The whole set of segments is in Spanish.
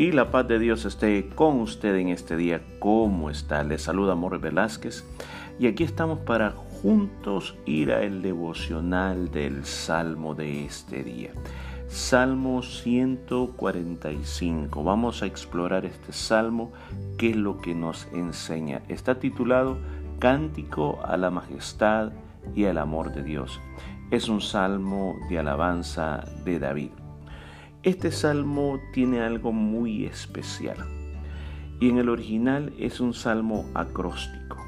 Y la paz de Dios esté con usted en este día. ¿Cómo está? Le saluda Amor Velázquez. Y aquí estamos para juntos ir a el devocional del Salmo de este día. Salmo 145. Vamos a explorar este salmo, qué es lo que nos enseña. Está titulado Cántico a la majestad y al amor de Dios. Es un salmo de alabanza de David. Este salmo tiene algo muy especial y en el original es un salmo acróstico.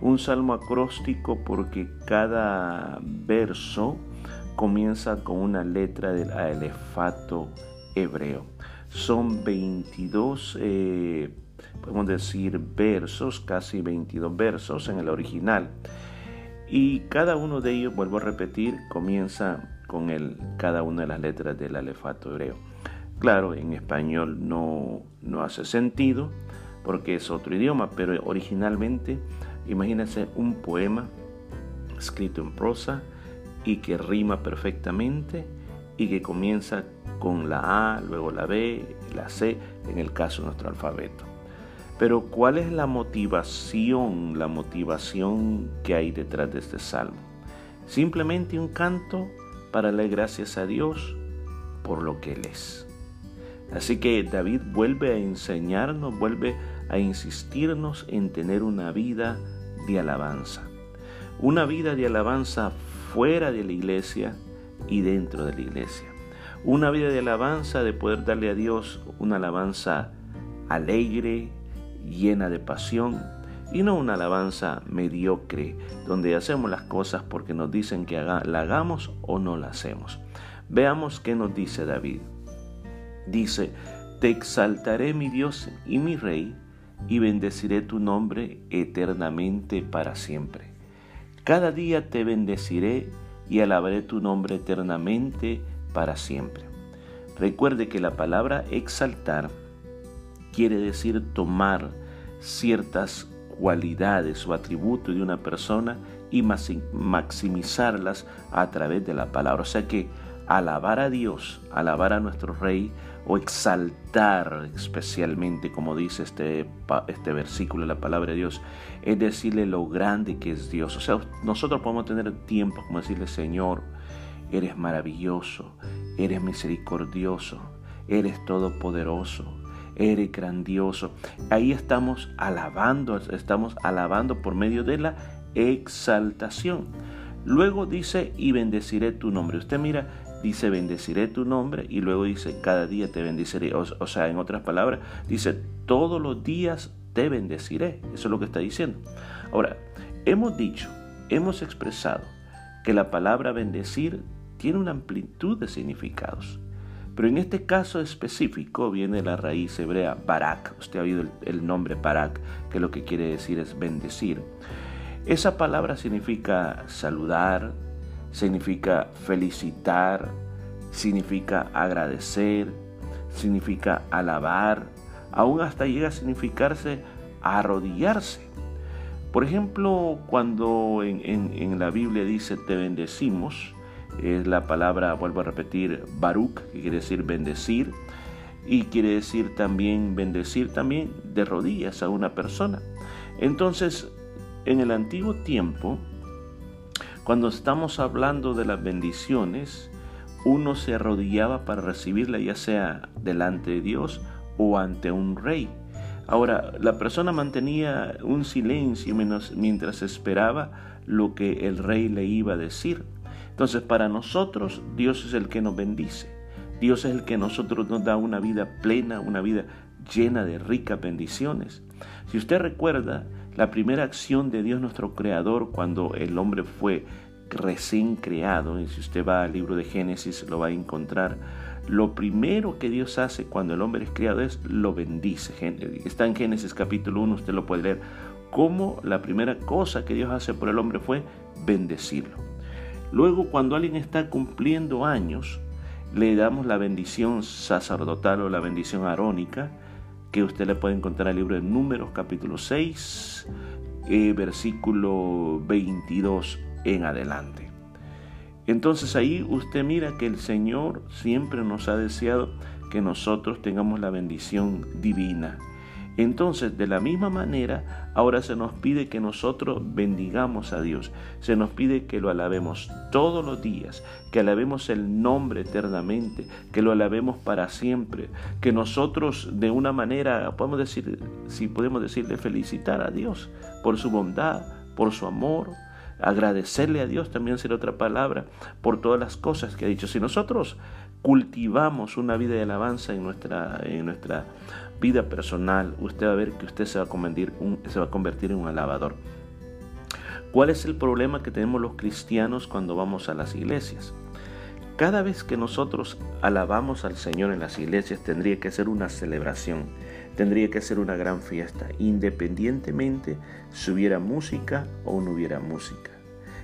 Un salmo acróstico porque cada verso comienza con una letra del alefato hebreo. Son 22, eh, podemos decir, versos, casi 22 versos en el original. Y cada uno de ellos, vuelvo a repetir, comienza con el, cada una de las letras del alefato hebreo. Claro, en español no, no hace sentido porque es otro idioma, pero originalmente imagínense un poema escrito en prosa y que rima perfectamente y que comienza con la A, luego la B, la C, en el caso de nuestro alfabeto. Pero ¿cuál es la motivación, la motivación que hay detrás de este salmo? Simplemente un canto para darle gracias a Dios por lo que Él es. Así que David vuelve a enseñarnos, vuelve a insistirnos en tener una vida de alabanza. Una vida de alabanza fuera de la iglesia y dentro de la iglesia. Una vida de alabanza de poder darle a Dios una alabanza alegre, llena de pasión, y no una alabanza mediocre donde hacemos las cosas porque nos dicen que la hagamos o no la hacemos. Veamos qué nos dice David. Dice, te exaltaré mi Dios y mi Rey y bendeciré tu nombre eternamente para siempre. Cada día te bendeciré y alabaré tu nombre eternamente para siempre. Recuerde que la palabra exaltar quiere decir tomar ciertas cualidades o atributos de una persona y maximizarlas a través de la palabra. O sea que alabar a Dios, alabar a nuestro Rey o exaltar especialmente, como dice este, este versículo la palabra de Dios, es decirle lo grande que es Dios. O sea, nosotros podemos tener tiempo como decirle, Señor, eres maravilloso, eres misericordioso, eres todopoderoso, eres grandioso. Ahí estamos alabando, estamos alabando por medio de la exaltación. Luego dice, y bendeciré tu nombre. Usted mira, dice, bendeciré tu nombre, y luego dice, cada día te bendeciré. O, sea, en otras palabras, dice, todos los días te bendeciré. Eso es lo que está diciendo. Ahora, hemos dicho, hemos expresado que la palabra bendecir tiene una amplitud de significados. Pero en este caso específico viene la raíz hebrea barak. Usted ha oído el, nombre barak, que lo que quiere decir es bendecir. Esa palabra significa saludar, significa felicitar, significa agradecer, significa alabar, aún hasta llega a significarse arrodillarse. Por ejemplo, cuando en, en la Biblia dice te bendecimos, es la palabra, vuelvo a repetir, Baruch, que quiere decir bendecir, y quiere decir también bendecir también de rodillas a una persona. Entonces, en el antiguo tiempo, cuando estamos hablando de las bendiciones, uno se arrodillaba para recibirla ya sea delante de Dios o ante un rey. Ahora, la persona mantenía un silencio mientras esperaba lo que el rey le iba a decir. Entonces para nosotros Dios es el que nos bendice. Dios es el que nosotros nos da una vida plena, una vida llena de ricas bendiciones. Si usted recuerda la primera acción de Dios nuestro Creador cuando el hombre fue recién creado, y si usted va al libro de Génesis lo va a encontrar, lo primero que Dios hace cuando el hombre es creado es lo bendice. Está en Génesis capítulo 1, usted lo puede leer, como la primera cosa que Dios hace por el hombre fue bendecirlo. Luego, cuando alguien está cumpliendo años, le damos la bendición sacerdotal o la bendición arónica, que usted le puede encontrar en el libro de Números capítulo 6, eh, versículo 22 en adelante. Entonces ahí usted mira que el Señor siempre nos ha deseado que nosotros tengamos la bendición divina. Entonces, de la misma manera, ahora se nos pide que nosotros bendigamos a Dios. Se nos pide que lo alabemos todos los días, que alabemos el nombre eternamente, que lo alabemos para siempre, que nosotros de una manera, podemos decir, si podemos decirle, felicitar a Dios por su bondad, por su amor, agradecerle a Dios también será otra palabra por todas las cosas que ha dicho. Si nosotros cultivamos una vida de alabanza en nuestra, en nuestra vida personal, usted va a ver que usted se va a convertir, se va a convertir en un alabador. ¿Cuál es el problema que tenemos los cristianos cuando vamos a las iglesias? Cada vez que nosotros alabamos al Señor en las iglesias tendría que ser una celebración, tendría que ser una gran fiesta, independientemente si hubiera música o no hubiera música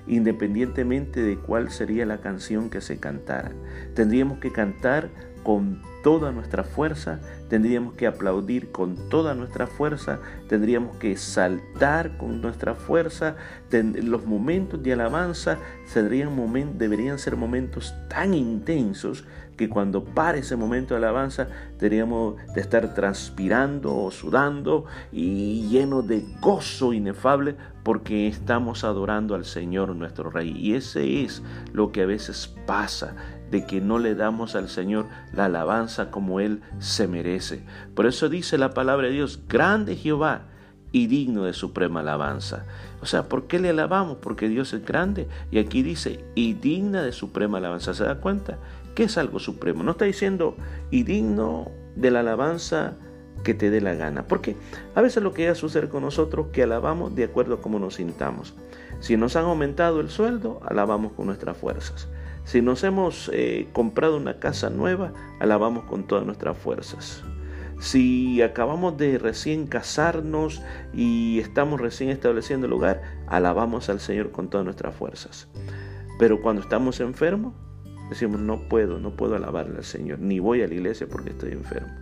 independientemente de cuál sería la canción que se cantara. Tendríamos que cantar con toda nuestra fuerza, tendríamos que aplaudir con toda nuestra fuerza, tendríamos que saltar con nuestra fuerza. Los momentos de alabanza deberían ser momentos tan intensos que cuando pare ese momento de alabanza tendríamos de estar transpirando o sudando y lleno de gozo inefable porque estamos adorando al Señor nuestro Rey. Y ese es lo que a veces pasa de que no le damos al Señor la alabanza como Él se merece. Por eso dice la palabra de Dios, grande Jehová y digno de suprema alabanza. O sea, ¿por qué le alabamos? Porque Dios es grande. Y aquí dice, y digna de suprema alabanza. ¿Se da cuenta? ¿Qué es algo supremo? No está diciendo, y digno de la alabanza que te dé la gana. Porque a veces lo que va a suceder con nosotros que alabamos de acuerdo a cómo nos sintamos. Si nos han aumentado el sueldo, alabamos con nuestras fuerzas. Si nos hemos eh, comprado una casa nueva, alabamos con todas nuestras fuerzas. Si acabamos de recién casarnos y estamos recién estableciendo el hogar, alabamos al Señor con todas nuestras fuerzas. Pero cuando estamos enfermos, decimos, no puedo, no puedo alabarle al Señor, ni voy a la iglesia porque estoy enfermo.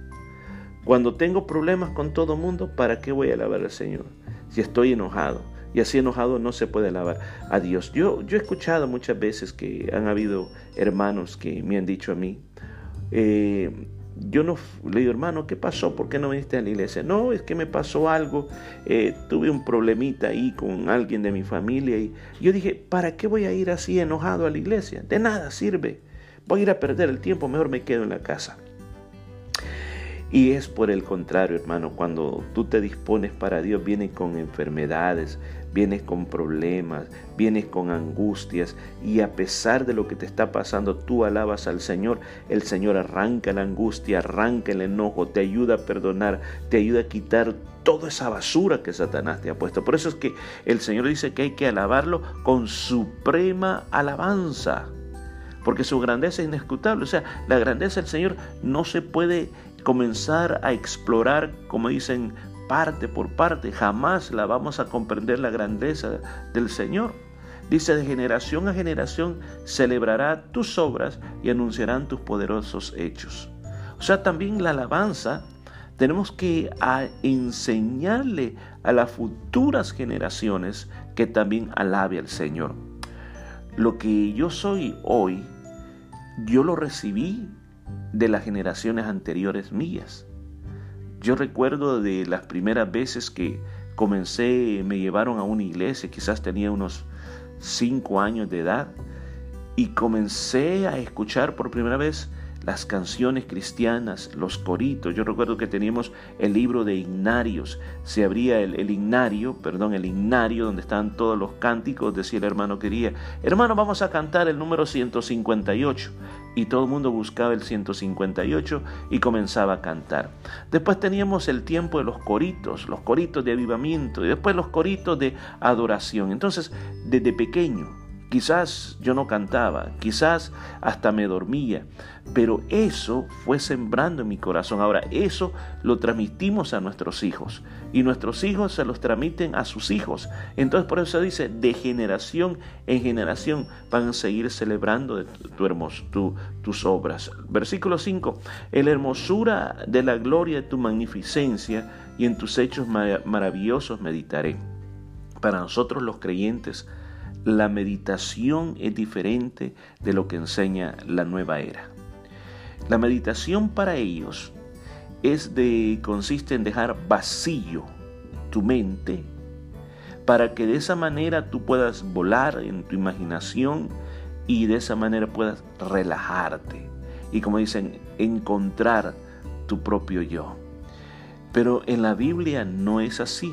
Cuando tengo problemas con todo mundo, ¿para qué voy a alabar al Señor? Si estoy enojado, y así enojado no se puede alabar a Dios. Yo, he escuchado muchas veces que han habido hermanos que me han dicho a mí, eh, yo no le digo, hermano, ¿qué pasó? ¿Por qué no viniste a la iglesia? No, es que me pasó algo, eh, tuve un problemita ahí con alguien de mi familia y yo dije, ¿para qué voy a ir así enojado a la iglesia? De nada sirve, voy a ir a perder el tiempo, mejor me quedo en la casa. Y es por el contrario, hermano, cuando tú te dispones para Dios, vienes con enfermedades, vienes con problemas, vienes con angustias y a pesar de lo que te está pasando, tú alabas al Señor, el Señor arranca la angustia, arranca el enojo, te ayuda a perdonar, te ayuda a quitar toda esa basura que Satanás te ha puesto. Por eso es que el Señor dice que hay que alabarlo con suprema alabanza porque su grandeza es inescrutable. O sea, la grandeza del Señor no se puede comenzar a explorar, como dicen, parte por parte. Jamás la vamos a comprender la grandeza del Señor. Dice, de generación a generación celebrará tus obras y anunciarán tus poderosos hechos. O sea, también la alabanza tenemos que enseñarle a las futuras generaciones que también alabe al Señor. Lo que yo soy hoy, yo lo recibí de las generaciones anteriores mías. Yo recuerdo de las primeras veces que comencé, me llevaron a una iglesia, quizás tenía unos cinco años de edad, y comencé a escuchar por primera vez las canciones cristianas, los coritos. Yo recuerdo que teníamos el libro de Ignarios. Se abría el, el Ignario, perdón, el Ignario, donde estaban todos los cánticos. Decía el hermano quería, hermano, vamos a cantar el número 158. Y todo el mundo buscaba el 158 y comenzaba a cantar. Después teníamos el tiempo de los coritos, los coritos de avivamiento y después los coritos de adoración. Entonces, desde pequeño, Quizás yo no cantaba, quizás hasta me dormía, pero eso fue sembrando en mi corazón. Ahora, eso lo transmitimos a nuestros hijos y nuestros hijos se los transmiten a sus hijos. Entonces, por eso dice, de generación en generación van a seguir celebrando tu, tus obras. Versículo 5, en la hermosura de la gloria de tu magnificencia y en tus hechos maravillosos meditaré. Para nosotros los creyentes, la meditación es diferente de lo que enseña la nueva era. La meditación para ellos es de consiste en dejar vacío tu mente para que de esa manera tú puedas volar en tu imaginación y de esa manera puedas relajarte y como dicen, encontrar tu propio yo. Pero en la Biblia no es así.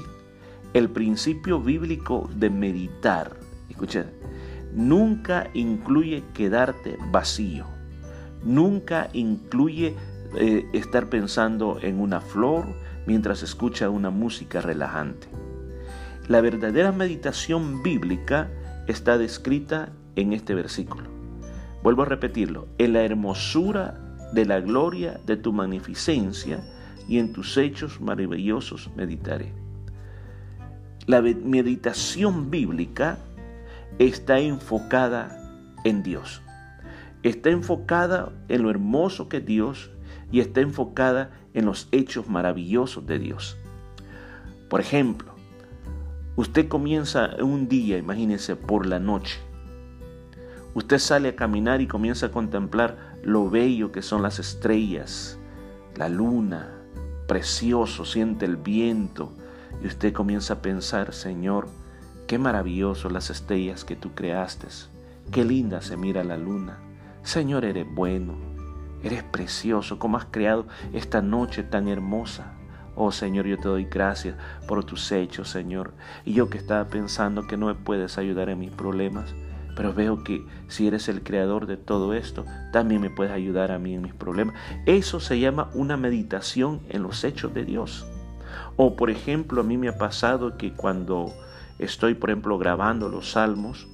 El principio bíblico de meditar, escuchen, nunca incluye quedarte vacío. Nunca incluye eh, estar pensando en una flor mientras escucha una música relajante. La verdadera meditación bíblica está descrita en este versículo. Vuelvo a repetirlo, en la hermosura de la gloria de tu magnificencia y en tus hechos maravillosos meditaré. La meditación bíblica está enfocada en Dios. Está enfocada en lo hermoso que Dios y está enfocada en los hechos maravillosos de Dios. Por ejemplo, usted comienza un día, imagínese, por la noche. Usted sale a caminar y comienza a contemplar lo bello que son las estrellas, la luna, precioso, siente el viento y usted comienza a pensar, Señor, qué maravilloso las estrellas que tú creaste, qué linda se mira la luna. Señor, eres bueno, eres precioso, como has creado esta noche tan hermosa. Oh Señor, yo te doy gracias por tus hechos, Señor. Y yo que estaba pensando que no me puedes ayudar en mis problemas, pero veo que si eres el creador de todo esto, también me puedes ayudar a mí en mis problemas. Eso se llama una meditación en los hechos de Dios. O por ejemplo, a mí me ha pasado que cuando estoy, por ejemplo, grabando los salmos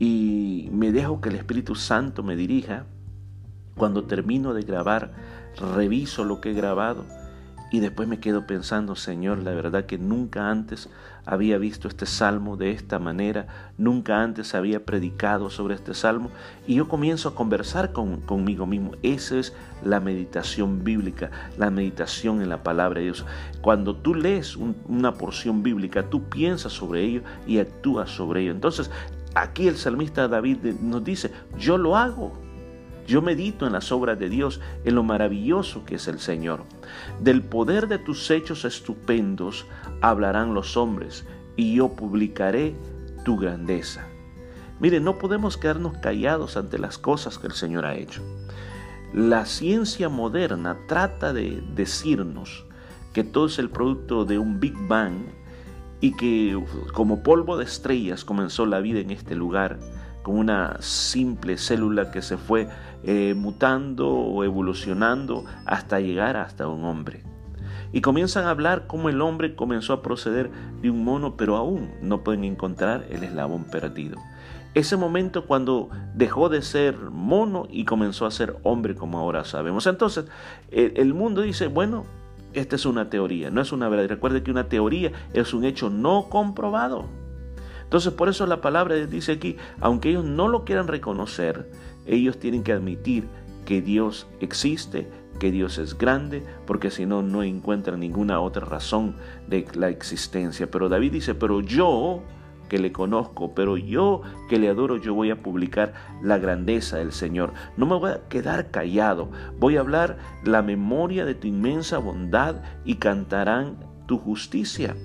y me dejo que el Espíritu Santo me dirija, cuando termino de grabar, reviso lo que he grabado y después me quedo pensando, Señor, la verdad que nunca antes había visto este salmo de esta manera, nunca antes había predicado sobre este salmo y yo comienzo a conversar conmigo mismo. Esa es la meditación bíblica, la meditación en la palabra de Dios. Cuando tú lees una porción bíblica, tú piensas sobre ello y actúas sobre ello. Entonces, aquí el salmista David nos dice, yo lo hago. Yo medito en las obras de Dios, en lo maravilloso que es el Señor. Del poder de tus hechos estupendos hablarán los hombres, y yo publicaré tu grandeza. Mire, no podemos quedarnos callados ante las cosas que el Señor ha hecho. La ciencia moderna trata de decirnos que todo es el producto de un Big Bang y que como polvo de estrellas comenzó la vida en este lugar con una simple célula que se fue eh, mutando o evolucionando hasta llegar hasta un hombre. Y comienzan a hablar cómo el hombre comenzó a proceder de un mono, pero aún no pueden encontrar el eslabón perdido. Ese momento cuando dejó de ser mono y comenzó a ser hombre como ahora sabemos. Entonces, el mundo dice, bueno, esta es una teoría, no es una verdad. Recuerde que una teoría es un hecho no comprobado. Entonces por eso la palabra dice aquí, aunque ellos no lo quieran reconocer, ellos tienen que admitir que Dios existe, que Dios es grande, porque si no, no encuentran ninguna otra razón de la existencia. Pero David dice, pero yo que le conozco, pero yo que le adoro, yo voy a publicar la grandeza del Señor. No me voy a quedar callado, voy a hablar la memoria de tu inmensa bondad y cantarán tu justicia.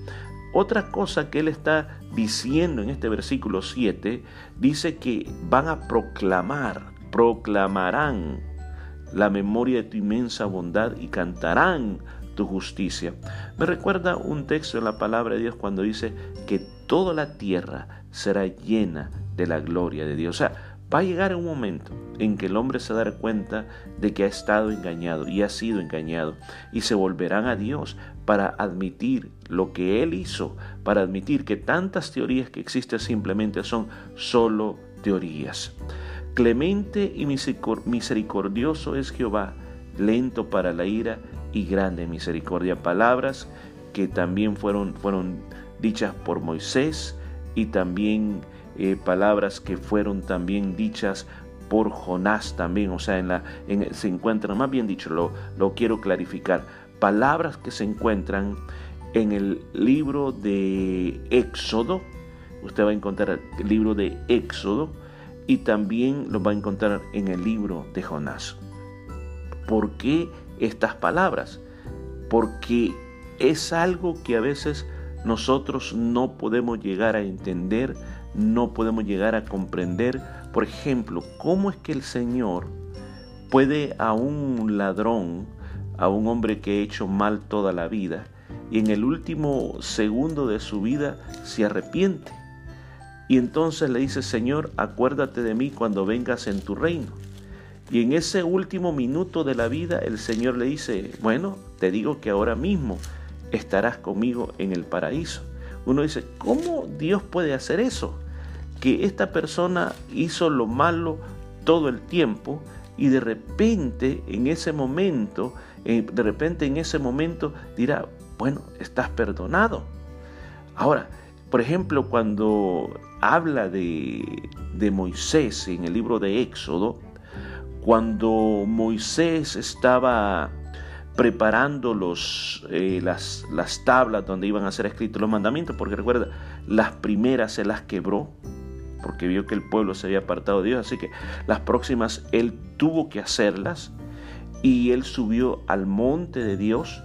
Otra cosa que él está diciendo en este versículo 7, dice que van a proclamar, proclamarán la memoria de tu inmensa bondad y cantarán tu justicia. Me recuerda un texto en la palabra de Dios cuando dice que toda la tierra será llena de la gloria de Dios. O sea, Va a llegar un momento en que el hombre se dará cuenta de que ha estado engañado y ha sido engañado y se volverán a Dios para admitir lo que Él hizo, para admitir que tantas teorías que existen simplemente son solo teorías. Clemente y misericordioso es Jehová, lento para la ira y grande misericordia. Palabras que también fueron, fueron dichas por Moisés y también eh, palabras que fueron también dichas por Jonás también, o sea, en la, se encuentran, más bien dicho, lo, lo quiero clarificar, palabras que se encuentran en el libro de Éxodo, usted va a encontrar el libro de Éxodo y también lo va a encontrar en el libro de Jonás. ¿Por qué estas palabras? Porque es algo que a veces nosotros no podemos llegar a entender, no podemos llegar a comprender. Por ejemplo, ¿cómo es que el Señor puede a un ladrón, a un hombre que ha hecho mal toda la vida, y en el último segundo de su vida se arrepiente? Y entonces le dice, Señor, acuérdate de mí cuando vengas en tu reino. Y en ese último minuto de la vida el Señor le dice, bueno, te digo que ahora mismo estarás conmigo en el paraíso. Uno dice, ¿cómo Dios puede hacer eso? Que esta persona hizo lo malo todo el tiempo y de repente en ese momento, eh, de repente en ese momento dirá, bueno, estás perdonado. Ahora, por ejemplo, cuando habla de, de Moisés en el libro de Éxodo, cuando Moisés estaba preparando los, eh, las, las tablas donde iban a ser escritos los mandamientos, porque recuerda, las primeras se las quebró, porque vio que el pueblo se había apartado de Dios, así que las próximas él tuvo que hacerlas, y él subió al monte de Dios,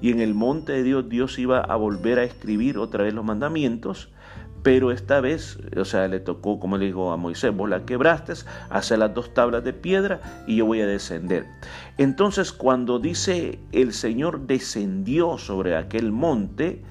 y en el monte de Dios Dios iba a volver a escribir otra vez los mandamientos, pero esta vez, o sea, le tocó, como le dijo a Moisés, vos la quebraste, hace las dos tablas de piedra y yo voy a descender. Entonces, cuando dice el Señor descendió sobre aquel monte,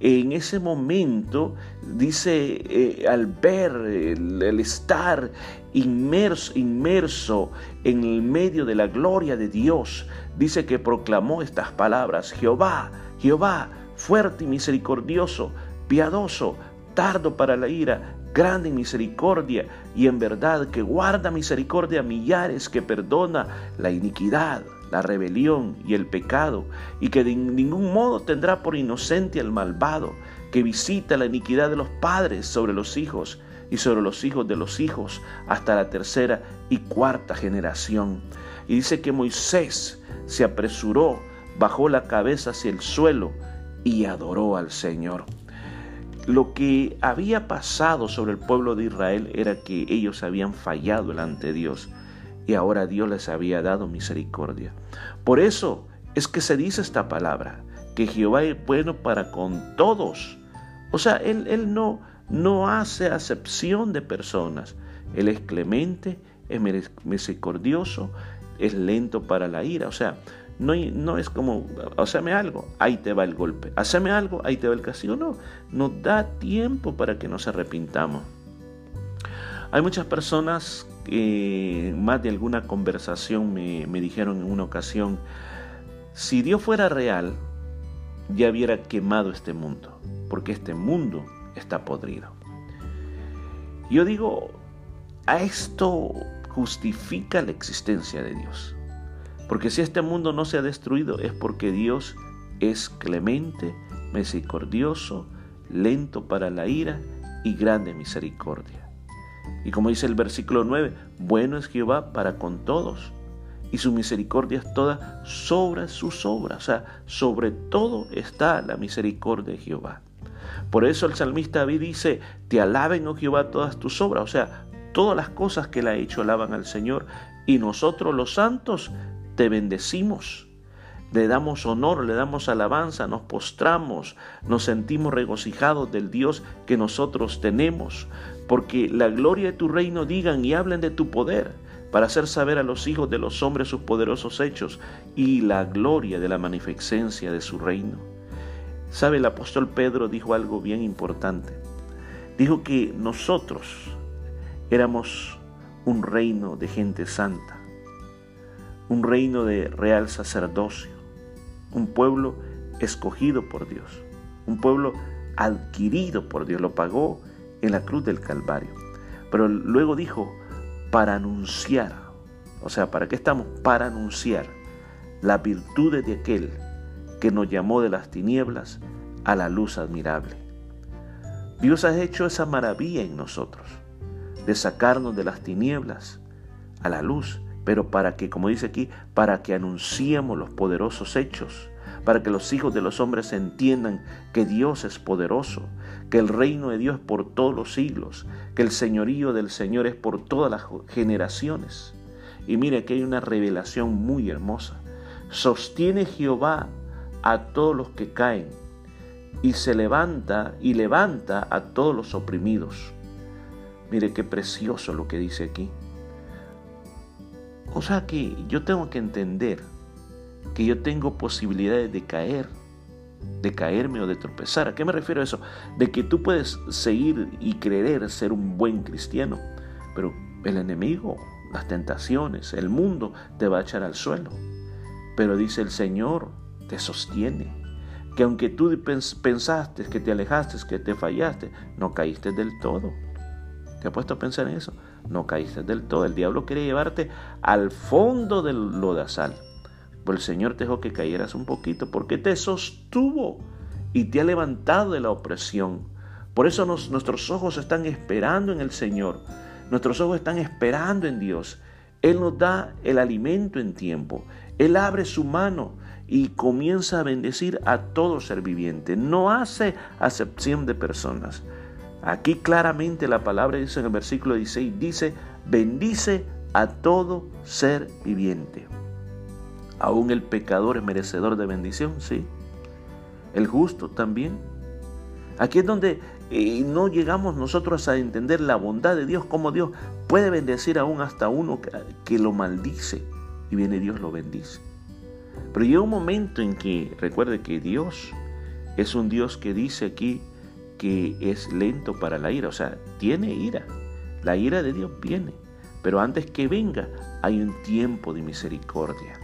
en ese momento, dice, eh, al ver el, el, estar inmerso, inmerso en el medio de la gloria de Dios, dice que proclamó estas palabras, Jehová, Jehová, fuerte y misericordioso, piadoso, tardo para la ira, grande en misericordia y en verdad que guarda misericordia a millares, que perdona la iniquidad, la rebelión y el pecado, y que de ningún modo tendrá por inocente al malvado, que visita la iniquidad de los padres sobre los hijos y sobre los hijos de los hijos hasta la tercera y cuarta generación. Y dice que Moisés se apresuró, bajó la cabeza hacia el suelo y adoró al Señor. Lo que había pasado sobre el pueblo de Israel era que ellos habían fallado delante de Dios y ahora Dios les había dado misericordia. Por eso es que se dice esta palabra, que Jehová es bueno para con todos. O sea, Él, él no, no hace acepción de personas. Él es clemente, es misericordioso, es lento para la ira. O sea, no, no es como, haceme algo, ahí te va el golpe. Haceme algo, ahí te va el castigo. No, nos da tiempo para que nos arrepintamos. Hay muchas personas que más de alguna conversación me, me dijeron en una ocasión, si Dios fuera real, ya hubiera quemado este mundo, porque este mundo está podrido. Yo digo, a esto justifica la existencia de Dios. Porque si este mundo no se ha destruido es porque Dios es clemente, misericordioso, lento para la ira y grande misericordia. Y como dice el versículo 9, bueno es Jehová para con todos y su misericordia es toda sobre sus obras. O sea, sobre todo está la misericordia de Jehová. Por eso el salmista David dice, te alaben, oh Jehová, todas tus obras. O sea, todas las cosas que él ha hecho alaban al Señor. Y nosotros los santos te bendecimos, le damos honor, le damos alabanza, nos postramos, nos sentimos regocijados del Dios que nosotros tenemos, porque la gloria de tu reino digan y hablen de tu poder, para hacer saber a los hijos de los hombres sus poderosos hechos y la gloria de la magnificencia de su reino. ¿Sabe? El apóstol Pedro dijo algo bien importante. Dijo que nosotros éramos un reino de gente santa un reino de real sacerdocio, un pueblo escogido por Dios, un pueblo adquirido por Dios, lo pagó en la cruz del Calvario. Pero luego dijo, para anunciar, o sea, ¿para qué estamos? Para anunciar las virtudes de aquel que nos llamó de las tinieblas a la luz admirable. Dios ha hecho esa maravilla en nosotros, de sacarnos de las tinieblas a la luz pero para que, como dice aquí, para que anunciemos los poderosos hechos, para que los hijos de los hombres entiendan que Dios es poderoso, que el reino de Dios es por todos los siglos, que el señorío del Señor es por todas las generaciones. Y mire, aquí hay una revelación muy hermosa. Sostiene Jehová a todos los que caen y se levanta y levanta a todos los oprimidos. Mire qué precioso lo que dice aquí. O sea que yo tengo que entender que yo tengo posibilidades de caer, de caerme o de tropezar. ¿A qué me refiero a eso? De que tú puedes seguir y creer ser un buen cristiano, pero el enemigo, las tentaciones, el mundo te va a echar al suelo. Pero dice el Señor, te sostiene. Que aunque tú pensaste que te alejaste, que te fallaste, no caíste del todo. ¿Te has puesto a pensar en eso? No caíste del todo. El diablo quiere llevarte al fondo del lodazal. Pero el Señor te dejó que cayeras un poquito porque te sostuvo y te ha levantado de la opresión. Por eso nuestros ojos están esperando en el Señor. Nuestros ojos están esperando en Dios. Él nos da el alimento en tiempo. Él abre su mano y comienza a bendecir a todo ser viviente. No hace acepción de personas. Aquí claramente la palabra dice en el versículo 16, dice, bendice a todo ser viviente. Aún el pecador es merecedor de bendición, sí. El justo también. Aquí es donde eh, no llegamos nosotros a entender la bondad de Dios, como Dios puede bendecir aún hasta uno que lo maldice y viene Dios lo bendice. Pero llega un momento en que recuerde que Dios es un Dios que dice aquí que es lento para la ira, o sea, tiene ira. La ira de Dios viene, pero antes que venga hay un tiempo de misericordia.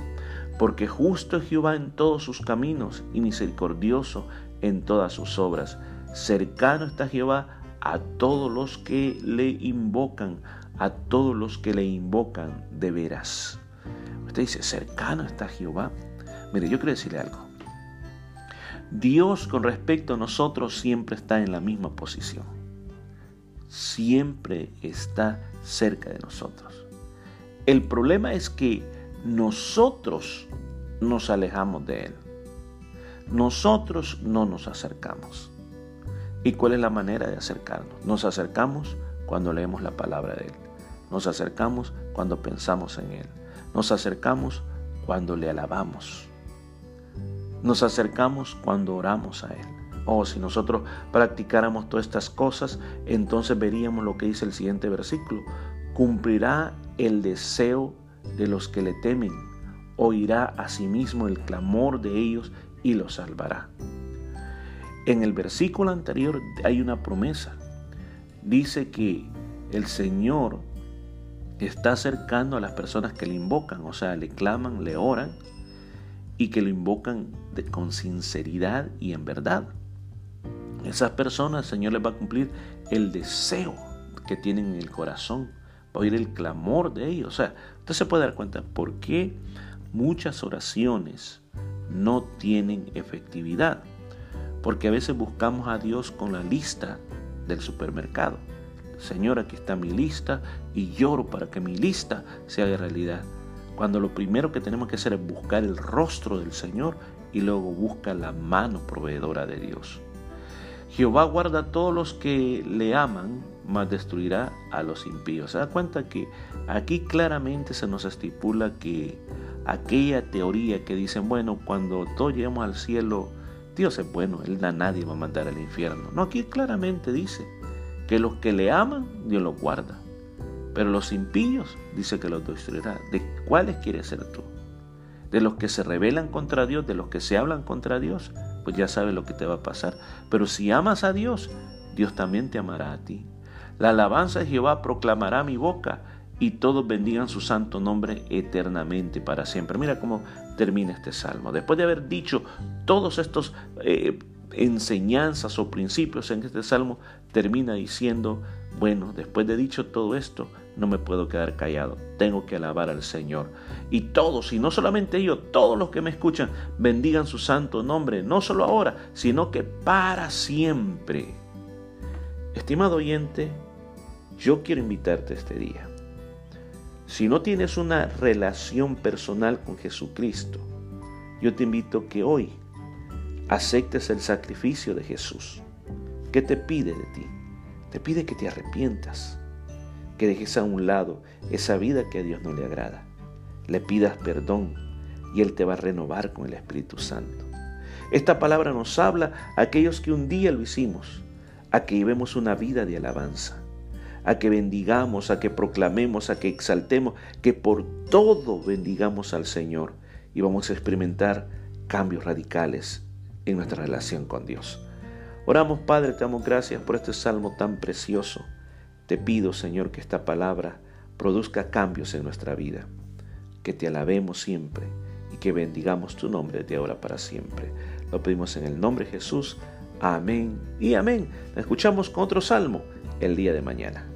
Porque justo es Jehová en todos sus caminos y misericordioso en todas sus obras. Cercano está Jehová a todos los que le invocan, a todos los que le invocan de veras dice, cercano está Jehová. Mire, yo quiero decirle algo. Dios con respecto a nosotros siempre está en la misma posición. Siempre está cerca de nosotros. El problema es que nosotros nos alejamos de Él. Nosotros no nos acercamos. ¿Y cuál es la manera de acercarnos? Nos acercamos cuando leemos la palabra de Él. Nos acercamos cuando pensamos en Él. Nos acercamos cuando le alabamos. Nos acercamos cuando oramos a Él. Oh, si nosotros practicáramos todas estas cosas, entonces veríamos lo que dice el siguiente versículo. Cumplirá el deseo de los que le temen, oirá a sí mismo el clamor de ellos y los salvará. En el versículo anterior hay una promesa. Dice que el Señor está cercano a las personas que le invocan, o sea, le claman, le oran y que lo invocan con sinceridad y en verdad. Esas personas Señor les va a cumplir el deseo que tienen en el corazón, va a oír el clamor de ellos. O sea, usted se puede dar cuenta por qué muchas oraciones no tienen efectividad. Porque a veces buscamos a Dios con la lista del supermercado. Señor, aquí está mi lista y lloro para que mi lista se haga realidad. Cuando lo primero que tenemos que hacer es buscar el rostro del Señor y luego busca la mano proveedora de Dios. Jehová guarda a todos los que le aman, mas destruirá a los impíos. Se da cuenta que aquí claramente se nos estipula que aquella teoría que dicen, bueno, cuando todos lleguemos al cielo, Dios es bueno, Él a nadie va a mandar al infierno. No, aquí claramente dice, que los que le aman, Dios los guarda. Pero los impíos dice que los destruirá. ¿De cuáles quieres ser tú? De los que se rebelan contra Dios, de los que se hablan contra Dios, pues ya sabes lo que te va a pasar. Pero si amas a Dios, Dios también te amará a ti. La alabanza de Jehová proclamará mi boca y todos bendigan su santo nombre eternamente para siempre. Mira cómo termina este salmo. Después de haber dicho todos estos eh, enseñanzas o principios en este salmo, termina diciendo, bueno, después de dicho todo esto, no me puedo quedar callado, tengo que alabar al Señor. Y todos, y no solamente ellos, todos los que me escuchan, bendigan su santo nombre, no solo ahora, sino que para siempre. Estimado oyente, yo quiero invitarte este día. Si no tienes una relación personal con Jesucristo, yo te invito que hoy aceptes el sacrificio de Jesús. ¿Qué te pide de ti? Te pide que te arrepientas, que dejes a un lado esa vida que a Dios no le agrada. le pidas perdón y Él te va a renovar con el Espíritu Santo. Esta palabra nos habla a aquellos que un día lo hicimos, a que llevemos una vida de alabanza, a que bendigamos, a que proclamemos, a que exaltemos, que por todo bendigamos al Señor y vamos a experimentar cambios radicales en nuestra relación con Dios. Oramos, Padre, te damos gracias por este salmo tan precioso. Te pido, Señor, que esta palabra produzca cambios en nuestra vida, que te alabemos siempre y que bendigamos tu nombre de ahora para siempre. Lo pedimos en el nombre de Jesús. Amén y amén. Escuchamos con otro salmo el día de mañana.